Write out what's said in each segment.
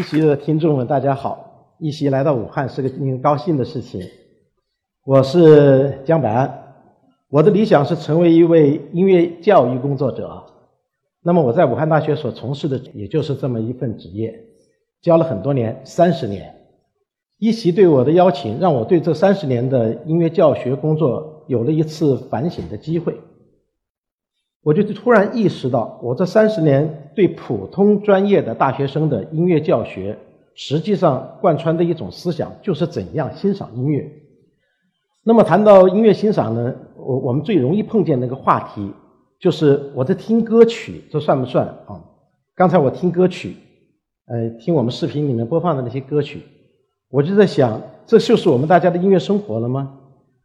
一席的听众们，大家好！一席来到武汉是个令人高兴的事情。我是江百安，我的理想是成为一位音乐教育工作者。那么我在武汉大学所从事的，也就是这么一份职业，教了很多年，三十年。一席对我的邀请，让我对这三十年的音乐教学工作有了一次反省的机会。我就突然意识到，我这三十年对普通专业的大学生的音乐教学，实际上贯穿的一种思想，就是怎样欣赏音乐。那么谈到音乐欣赏呢，我我们最容易碰见那个话题，就是我在听歌曲，这算不算啊？刚才我听歌曲，呃，听我们视频里面播放的那些歌曲，我就在想，这就是我们大家的音乐生活了吗？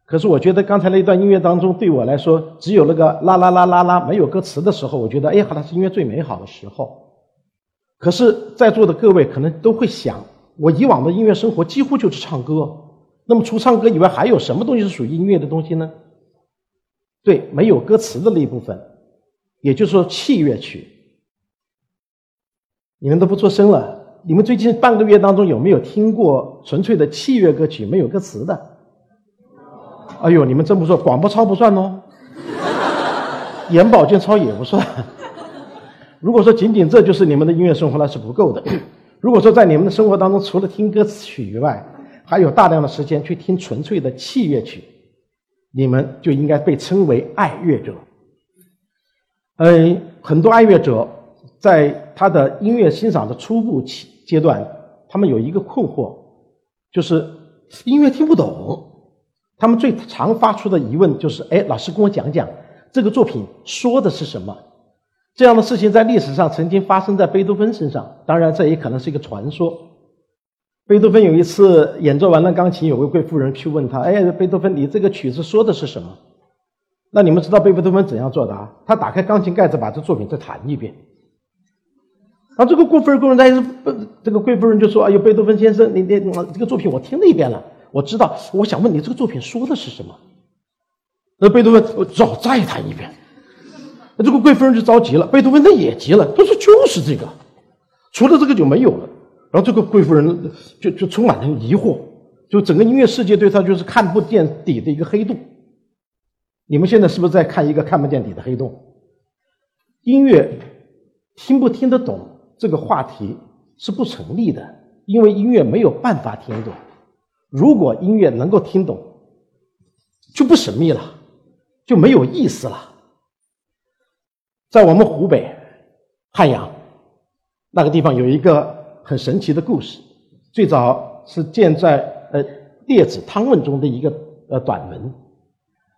可是我觉得刚才那一段音乐当中，对我来说，只有那个啦啦啦啦啦没有歌词的时候，我觉得哎，好像是音乐最美好的时候。可是，在座的各位可能都会想，我以往的音乐生活几乎就是唱歌。那么，除唱歌以外，还有什么东西是属于音乐的东西呢？对，没有歌词的那一部分，也就是说器乐曲。你们都不做声了，你们最近半个月当中有没有听过纯粹的器乐歌曲，没有歌词的？哎呦，你们真不错，广播操不算哦，眼保健操也不算。如果说仅仅这就是你们的音乐生活，那是不够的。如果说在你们的生活当中，除了听歌曲以外，还有大量的时间去听纯粹的器乐曲，你们就应该被称为爱乐者。嗯，很多爱乐者在他的音乐欣赏的初步期阶段，他们有一个困惑，就是音乐听不懂。他们最常发出的疑问就是：“哎，老师跟我讲讲这个作品说的是什么？”这样的事情在历史上曾经发生在贝多芬身上，当然这也可能是一个传说。贝多芬有一次演奏完了钢琴，有位贵妇人去问他：“哎，贝多芬，你这个曲子说的是什么？”那你们知道贝多芬怎样作答？他打开钢琴盖子，把这作品再弹一遍。然后这个贵妇人，人，家不，这个贵妇人就说：“哎呦，贝多芬先生，你你这个作品我听了一遍了。”我知道，我想问你，这个作品说的是什么？那贝多芬，我只好再弹一遍。那这个贵夫人就着急了，贝多芬他也急了，他说就是这个，除了这个就没有了。然后这个贵夫人就就充满了疑惑，就整个音乐世界对他就是看不见底的一个黑洞。你们现在是不是在看一个看不见底的黑洞？音乐听不听得懂这个话题是不成立的，因为音乐没有办法听懂。如果音乐能够听懂，就不神秘了，就没有意思了。在我们湖北汉阳那个地方有一个很神奇的故事，最早是建在呃《列子汤问》中的一个呃短文。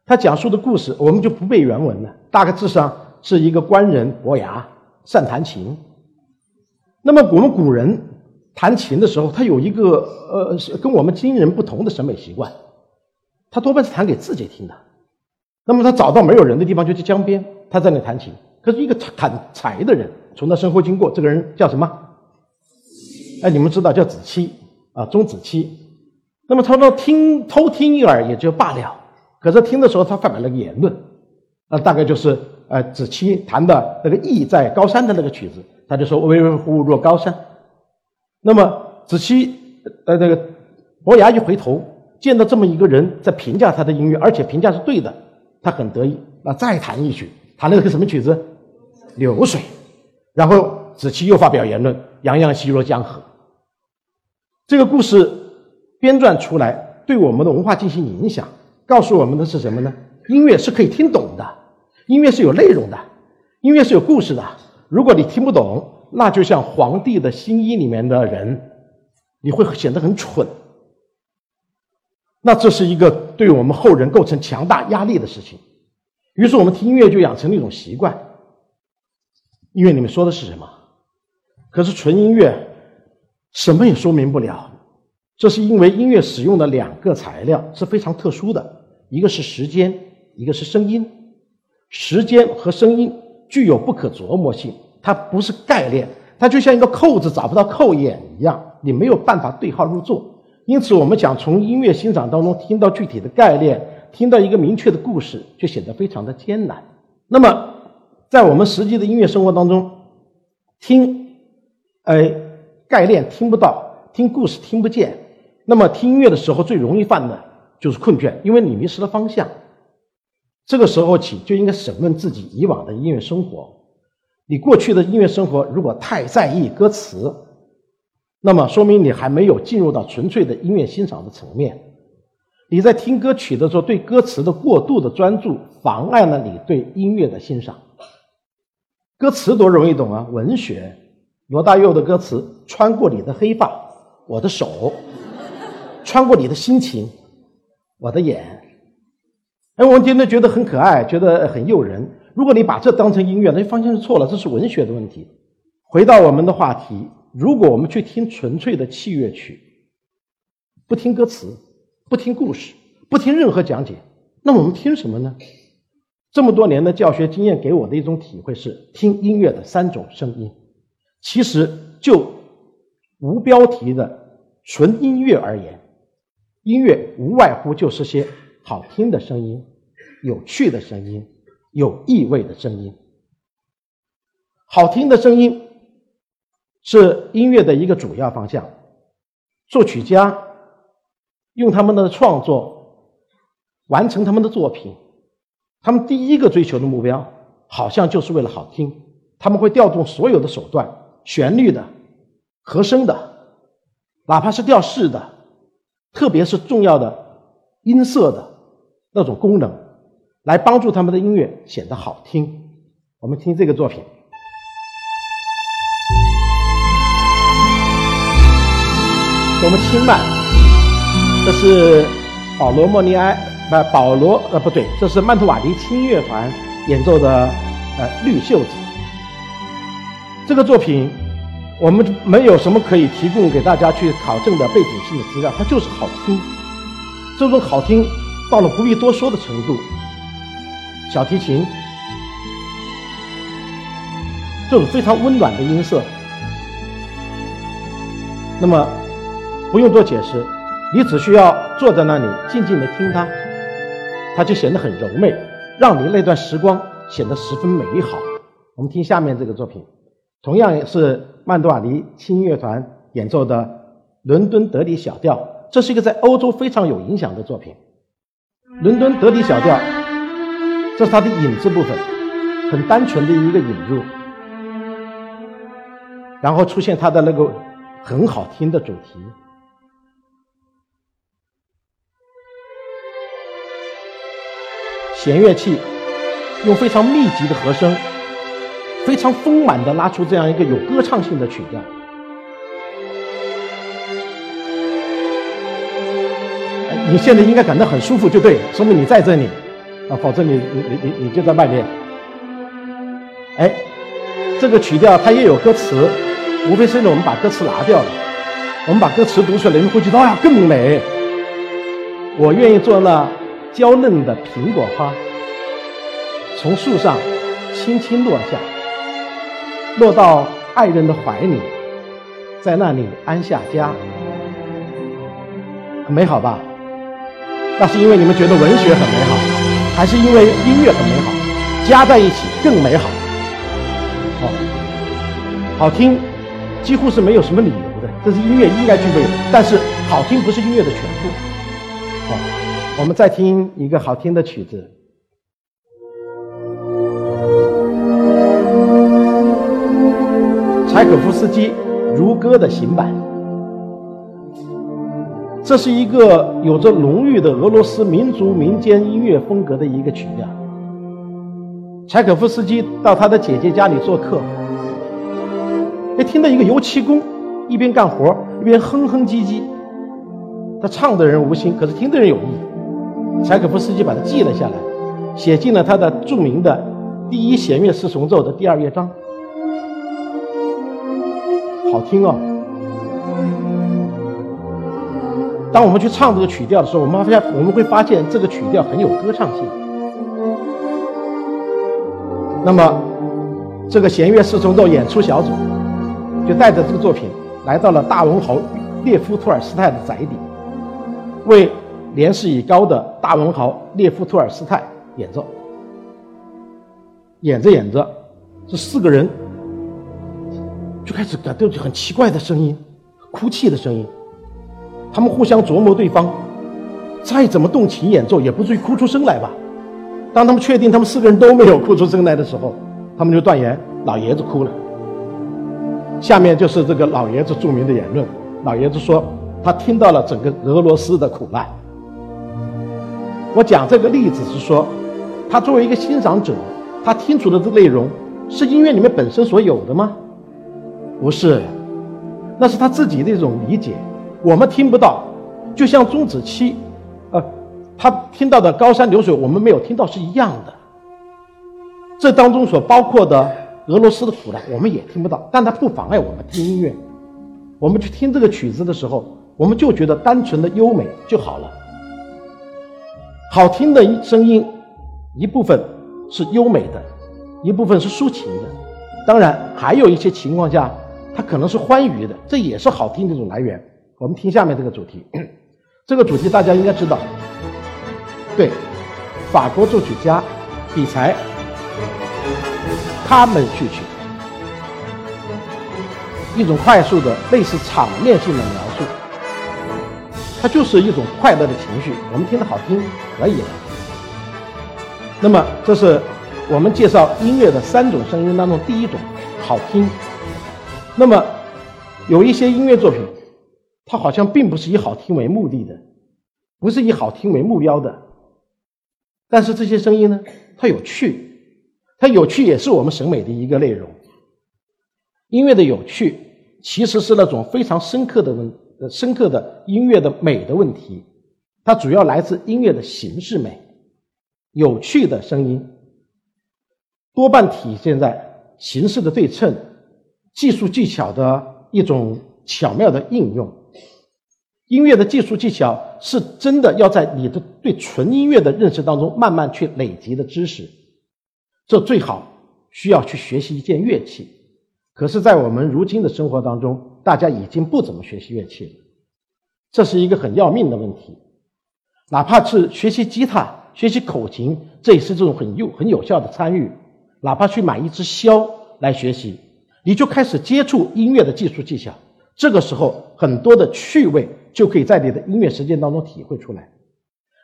他讲述的故事我们就不背原文了，大概致上是一个官人伯牙善弹琴。那么我们古人。弹琴的时候，他有一个呃，跟我们今人不同的审美习惯，他多半是弹给自己听的。那么他找到没有人的地方，就去江边，他在那弹琴。可是一个砍柴的人从他身后经过，这个人叫什么？哎，你们知道叫子期啊，钟子期。那么他说听偷听一耳也就罢了，可是听的时候他发表了个言论，啊，大概就是呃子期弹的那个意在高山的那个曲子，他就说巍巍乎若高山。那么子期，呃，那个伯牙一回头，见到这么一个人在评价他的音乐，而且评价是对的，他很得意。那再弹一曲，弹了个什么曲子？《流水》。然后子期又发表言论：“洋洋兮若江河。”这个故事编撰出来，对我们的文化进行影响，告诉我们的是什么呢？音乐是可以听懂的，音乐是有内容的，音乐是有故事的。如果你听不懂，那就像皇帝的新衣里面的人，你会显得很蠢。那这是一个对我们后人构成强大压力的事情。于是我们听音乐就养成了一种习惯。音乐里面说的是什么？可是纯音乐什么也说明不了。这是因为音乐使用的两个材料是非常特殊的，一个是时间，一个是声音。时间和声音具有不可琢磨性。它不是概念，它就像一个扣子找不到扣眼一样，你没有办法对号入座。因此，我们讲从音乐欣赏当中听到具体的概念，听到一个明确的故事，就显得非常的艰难。那么，在我们实际的音乐生活当中，听，哎，概念听不到，听故事听不见，那么听音乐的时候最容易犯的就是困倦，因为你迷失了方向。这个时候起就应该审问自己以往的音乐生活。你过去的音乐生活如果太在意歌词，那么说明你还没有进入到纯粹的音乐欣赏的层面。你在听歌曲的时候，对歌词的过度的专注，妨碍了你对音乐的欣赏。歌词多容易懂啊，文学，罗大佑的歌词，穿过你的黑发，我的手，穿过你的心情，我的眼。哎，我们听着觉得很可爱，觉得很诱人。如果你把这当成音乐，那方向是错了，这是文学的问题。回到我们的话题，如果我们去听纯粹的器乐曲，不听歌词，不听故事，不听任何讲解，那我们听什么呢？这么多年的教学经验给我的一种体会是：听音乐的三种声音。其实就无标题的纯音乐而言，音乐无外乎就是些好听的声音、有趣的声音。有意味的声音，好听的声音是音乐的一个主要方向。作曲家用他们的创作完成他们的作品，他们第一个追求的目标好像就是为了好听。他们会调动所有的手段，旋律的、和声的，哪怕是调式的，特别是重要的音色的那种功能。来帮助他们的音乐显得好听。我们听这个作品，我们轻慢，这是保罗莫尼埃，不，保罗，呃，不对，这是曼图瓦迪轻音乐团演奏的，呃，绿袖子。这个作品，我们没有什么可以提供给大家去考证的背景性的资料，它就是好听。这种好听到了不必多说的程度。小提琴，这种非常温暖的音色，那么不用多解释，你只需要坐在那里静静的听它，它就显得很柔媚，让你那段时光显得十分美好。我们听下面这个作品，同样是曼多瓦尼轻音乐团演奏的伦敦德里小调，这是一个在欧洲非常有影响的作品，伦敦德里小调。这是它的引子部分，很单纯的一个引入，然后出现它的那个很好听的主题。弦乐器用非常密集的和声，非常丰满的拉出这样一个有歌唱性的曲调。你现在应该感到很舒服，就对，说明你在这里。啊，否则你你你你你就在外面。哎，这个曲调它也有歌词，无非是呢我们把歌词拿掉了，我们把歌词读出来，你们会觉得哎呀更美。我愿意做那娇嫩的苹果花，从树上轻轻落下，落到爱人的怀里，在那里安下家，很美好吧？那是因为你们觉得文学很美好。还是因为音乐很美好，加在一起更美好。哦，好听，几乎是没有什么理由的，这是音乐应该具备的。但是好听不是音乐的全部。好，我们再听一个好听的曲子，柴可夫斯基《如歌》的行版。这是一个有着浓郁的俄罗斯民族民间音乐风格的一个曲调。柴可夫斯基到他的姐姐家里做客，哎，听到一个油漆工一边干活一边哼哼唧唧。他唱的人无心，可是听的人有意。柴可夫斯基把它记了下来，写进了他的著名的第一弦乐四重奏的第二乐章。好听哦。当我们去唱这个曲调的时候，我们发现我们会发现这个曲调很有歌唱性。那么，这个弦乐四重奏演出小组就带着这个作品来到了大文豪列夫·托尔斯泰的宅邸，为年事已高的大文豪列夫·托尔斯泰演奏。演着演着，这四个人就开始感到很奇怪的声音，哭泣的声音。他们互相琢磨对方，再怎么动情演奏，也不至于哭出声来吧？当他们确定他们四个人都没有哭出声来的时候，他们就断言老爷子哭了。下面就是这个老爷子著名的言论：老爷子说，他听到了整个俄罗斯的苦难。我讲这个例子是说，他作为一个欣赏者，他听出的这内容是音乐里面本身所有的吗？不是，那是他自己的一种理解，我们听不到。就像钟子期，呃，他听到的高山流水，我们没有听到是一样的。这当中所包括的俄罗斯的苦难，我们也听不到，但它不妨碍我们听音乐。我们去听这个曲子的时候，我们就觉得单纯的优美就好了。好听的声音，一部分是优美的，一部分是抒情的，当然还有一些情况下，它可能是欢愉的，这也是好听的一种来源。我们听下面这个主题，这个主题大家应该知道，对，法国作曲家比才，他们去曲，一种快速的类似场面性的描述。它就是一种快乐的情绪，我们听得好听可以了。那么，这是我们介绍音乐的三种声音当中第一种，好听。那么，有一些音乐作品，它好像并不是以好听为目的的，不是以好听为目标的。但是这些声音呢，它有趣，它有趣也是我们审美的一个内容。音乐的有趣，其实是那种非常深刻的问。呃，深刻的音乐的美的问题，它主要来自音乐的形式美，有趣的声音，多半体现在形式的对称，技术技巧的一种巧妙的应用。音乐的技术技巧是真的要在你的对纯音乐的认识当中慢慢去累积的知识，这最好需要去学习一件乐器。可是，在我们如今的生活当中，大家已经不怎么学习乐器了，这是一个很要命的问题。哪怕是学习吉他、学习口琴，这也是这种很有很有效的参与。哪怕去买一支箫来学习，你就开始接触音乐的技术技巧。这个时候，很多的趣味就可以在你的音乐实践当中体会出来。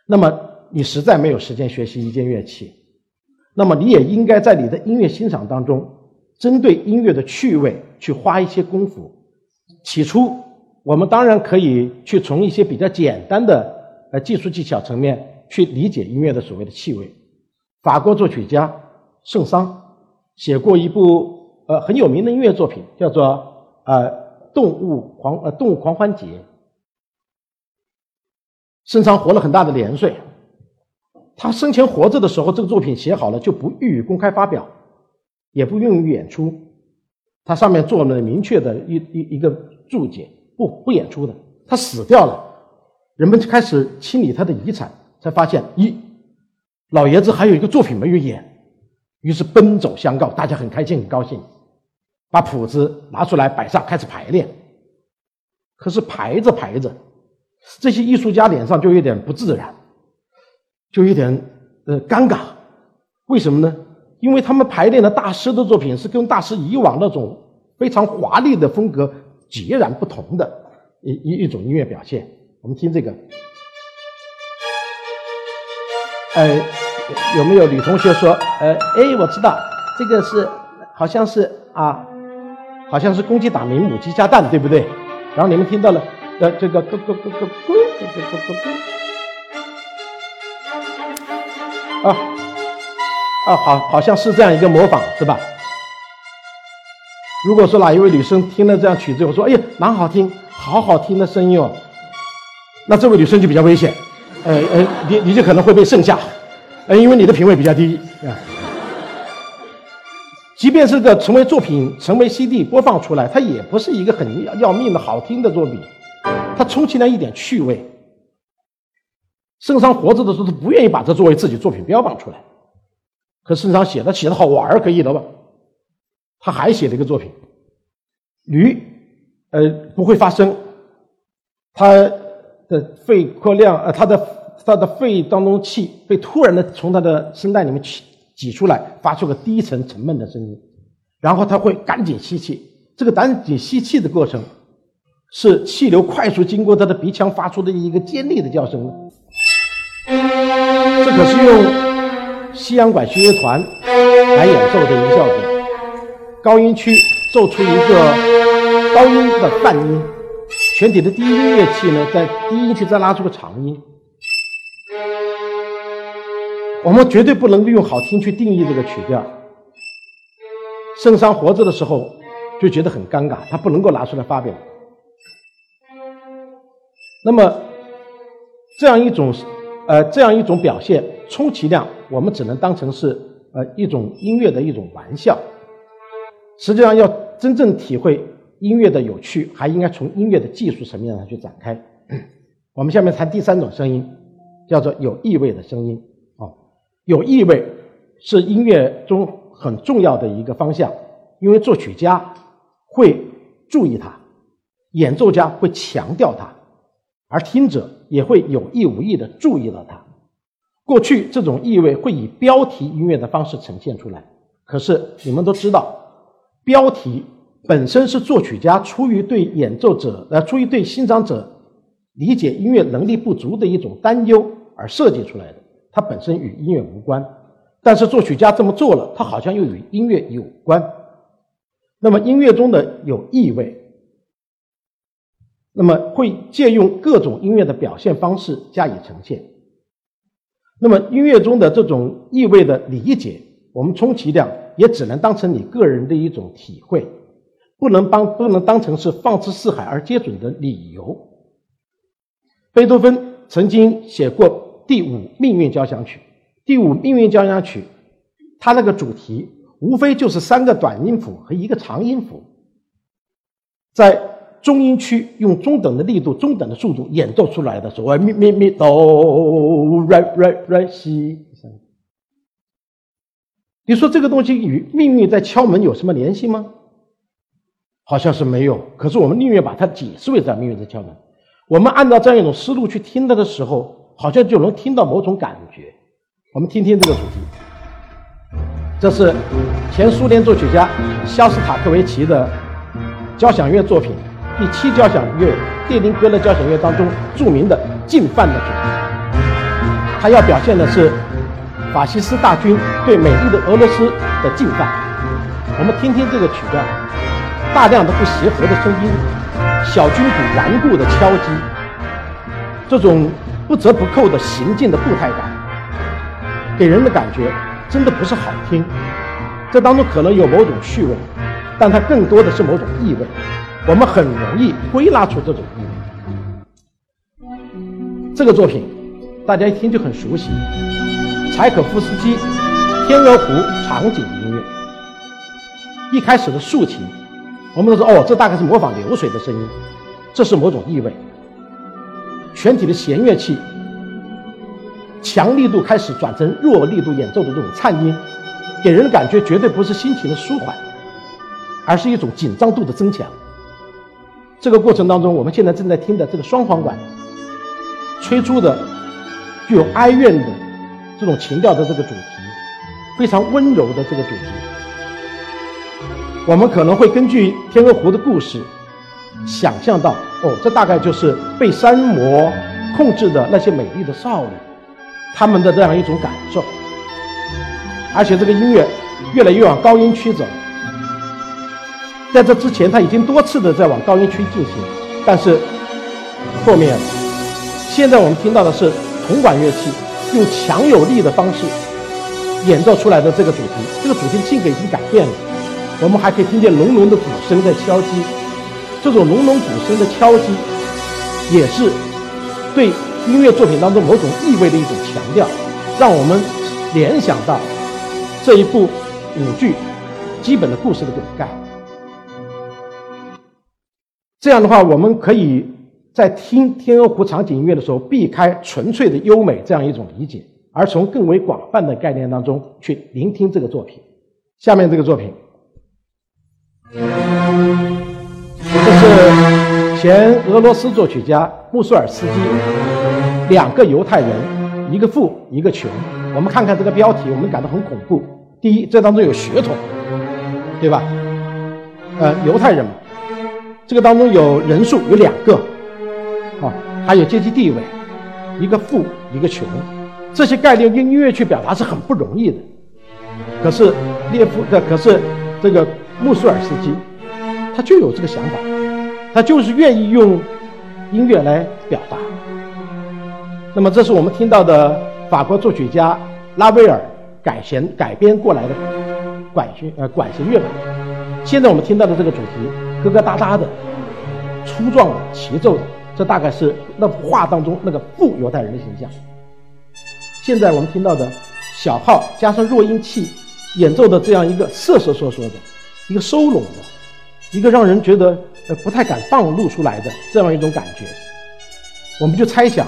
那么，你实在没有时间学习一件乐器，那么你也应该在你的音乐欣赏当中，针对音乐的趣味去花一些功夫。起初，我们当然可以去从一些比较简单的呃技术技巧层面去理解音乐的所谓的气味。法国作曲家圣桑写过一部呃很有名的音乐作品，叫做呃动物狂呃动物狂欢节。身上活了很大的年岁，他生前活着的时候，这个作品写好了就不予以公开发表，也不用于演出。他上面做了明确的一一一个。注解不不演出的，他死掉了，人们就开始清理他的遗产，才发现一老爷子还有一个作品没有演，于是奔走相告，大家很开心很高兴，把谱子拿出来摆上，开始排练。可是排着排着，这些艺术家脸上就有点不自然，就有点呃尴尬，为什么呢？因为他们排练的大师的作品是跟大师以往那种非常华丽的风格。截然不同的一一一种音乐表现，我们听这个。呃，有没有女同学说？呃，哎，我知道，这个是好像是啊，好像是公鸡打鸣，母鸡下蛋，对不对？然后你们听到了，呃，这个咕咕咕咕咕咕咕咕咕咕，啊啊，好，好像是这样一个模仿，是吧？如果说哪一位女生听了这样曲子，我说：“哎呀，蛮好听，好好听的声音哦。”那这位女生就比较危险，呃呃，你你就可能会被剩下，呃，因为你的品味比较低啊。即便是个成为作品、成为 CD 播放出来，它也不是一个很要要命的好听的作品，它充其量一点趣味。圣桑活着的时候，他不愿意把这作为自己作品标榜出来，可圣桑写的写的好玩儿可以了吧？他还写了一个作品，驴，呃，不会发声，他的肺扩量，呃，他的他的肺当中气被突然的从他的声带里面挤挤出来，发出个低沉沉闷的声音，然后他会赶紧吸气，这个赶紧吸气的过程，是气流快速经过他的鼻腔发出的一个尖利的叫声？这可是用西洋管弦乐团来演奏的一个效果。高音区奏出一个高音的泛音，全体的低音乐器呢，在低音区再拉出个长音。我们绝对不能利用好听去定义这个曲调。圣桑活着的时候就觉得很尴尬，他不能够拿出来发表。那么这样一种呃这样一种表现，充其量我们只能当成是呃一种音乐的一种玩笑。实际上，要真正体会音乐的有趣，还应该从音乐的技术层面上去展开。我们下面谈第三种声音，叫做有意味的声音。有意味是音乐中很重要的一个方向，因为作曲家会注意它，演奏家会强调它，而听者也会有意无意的注意到它。过去这种意味会以标题音乐的方式呈现出来，可是你们都知道，标题本身是作曲家出于对演奏者呃出于对欣赏者理解音乐能力不足的一种担忧而设计出来的。它本身与音乐无关，但是作曲家这么做了，它好像又与音乐有关。那么音乐中的有意味，那么会借用各种音乐的表现方式加以呈现。那么音乐中的这种意味的理解，我们充其量也只能当成你个人的一种体会，不能帮不能当成是放之四海而皆准的理由。贝多芬曾经写过。第五命运交响曲，第五命运交响曲，它那个主题无非就是三个短音符和一个长音符，在中音区用中等的力度、中等的速度演奏出来的所谓咪咪咪哆来来来西。你说这个东西与命运在敲门有什么联系吗？好像是没有。可是我们宁愿把它解释为在命运在敲门。我们按照这样一种思路去听它的时候。好像就能听到某种感觉，我们听听这个主题。这是前苏联作曲家肖斯塔科维奇的交响乐作品《第七交响乐列宁格勒交响乐》当中著名的进犯的主题。他要表现的是法西斯大军对美丽的俄罗斯的进犯。我们听听这个曲调，大量的不协和的声音，小军鼓顽固的敲击，这种。不折不扣的行进的步态感，给人的感觉真的不是好听。这当中可能有某种趣味，但它更多的是某种意味。我们很容易归纳出这种意味。这个作品大家一听就很熟悉，柴可夫斯基《天鹅湖》场景音乐。一开始的竖琴，我们都说哦，这大概是模仿流水的声音，这是某种意味。全体的弦乐器强力度开始转成弱力度演奏的这种颤音，给人的感觉绝对不是心情的舒缓，而是一种紧张度的增强。这个过程当中，我们现在正在听的这个双簧管吹出的具有哀怨的这种情调的这个主题，非常温柔的这个主题，我们可能会根据《天鹅湖》的故事想象到。哦，这大概就是被山魔控制的那些美丽的少女，他们的这样一种感受。而且这个音乐越来越往高音区走，在这之前他已经多次的在往高音区进行，但是后面，现在我们听到的是铜管乐器用强有力的方式演奏出来的这个主题，这个主题的性格已经改变了。我们还可以听见隆隆的鼓声在敲击。这种隆隆鼓声的敲击，也是对音乐作品当中某种意味的一种强调，让我们联想到这一部舞剧基本的故事的梗概。这样的话，我们可以在听《天鹅湖》场景音乐的时候，避开纯粹的优美这样一种理解，而从更为广泛的概念当中去聆听这个作品。下面这个作品。前俄罗斯作曲家穆索尔斯基，两个犹太人，一个富一个穷。我们看看这个标题，我们感到很恐怖。第一，这当中有血统，对吧？呃犹太人嘛，这个当中有人数有两个，啊，还有阶级地位，一个富一个穷，这些概念用音乐去表达是很不容易的。可是列夫的，可是这个穆苏尔斯基，他就有这个想法，他就是愿意用音乐来表达。那么，这是我们听到的法国作曲家拉威尔改弦改编过来的管弦呃管弦乐版。现在我们听到的这个主题，疙疙瘩瘩的、粗壮的、齐奏的，这大概是那幅画当中那个富犹太人的形象。现在我们听到的小号加上弱音器演奏的这样一个瑟瑟缩缩的、一个收拢的、一个让人觉得呃不太敢放露出来的这样一种感觉，我们就猜想。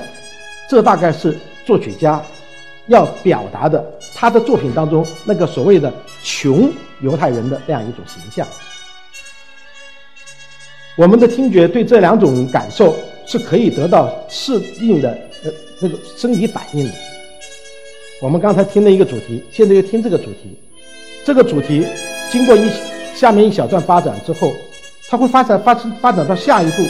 这大概是作曲家要表达的，他的作品当中那个所谓的穷犹太人的那样一种形象。我们的听觉对这两种感受是可以得到适应的，呃，这个生理反应的。我们刚才听了一个主题，现在又听这个主题，这个主题经过一下面一小段发展之后，它会发展发发展到下一步，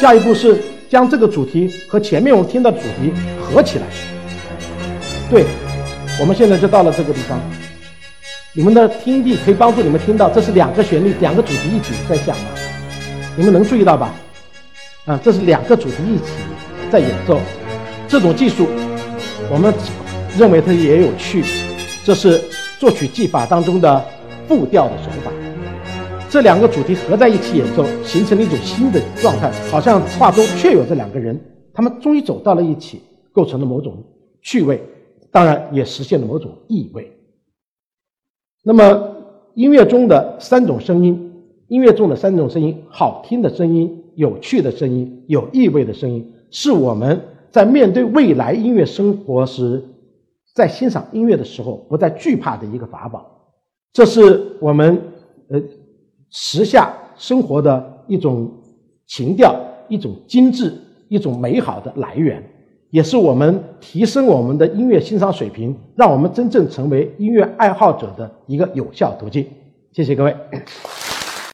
下一步是。将这个主题和前面我们听到的主题合起来，对，我们现在就到了这个地方。你们的听力可以帮助你们听到，这是两个旋律、两个主题一起在响吗？你们能注意到吧？啊，这是两个主题一起在演奏，这种技术，我们认为它也有趣，这是作曲技法当中的复调的手法。这两个主题合在一起演奏，形成了一种新的状态，好像画中确有这两个人，他们终于走到了一起，构成了某种趣味，当然也实现了某种意味。那么，音乐中的三种声音，音乐中的三种声音，好听的声音、有趣的声音、有意味的声音，是我们在面对未来音乐生活时，在欣赏音乐的时候不再惧怕的一个法宝。这是我们。时下生活的一种情调、一种精致、一种美好的来源，也是我们提升我们的音乐欣赏水平，让我们真正成为音乐爱好者的一个有效途径。谢谢各位。